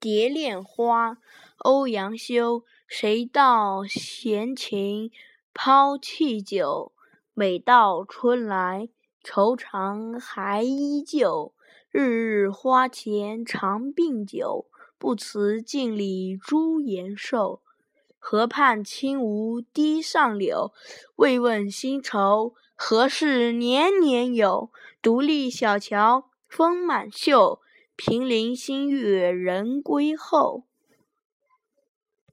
蝶恋花，欧阳修。谁道闲情抛弃酒？每到春来，愁肠还依旧。日日花前常病酒，不辞镜里朱颜瘦。河畔轻梧堤上柳，为问新愁何事年年有？独立小桥风满袖，平林新月人归后。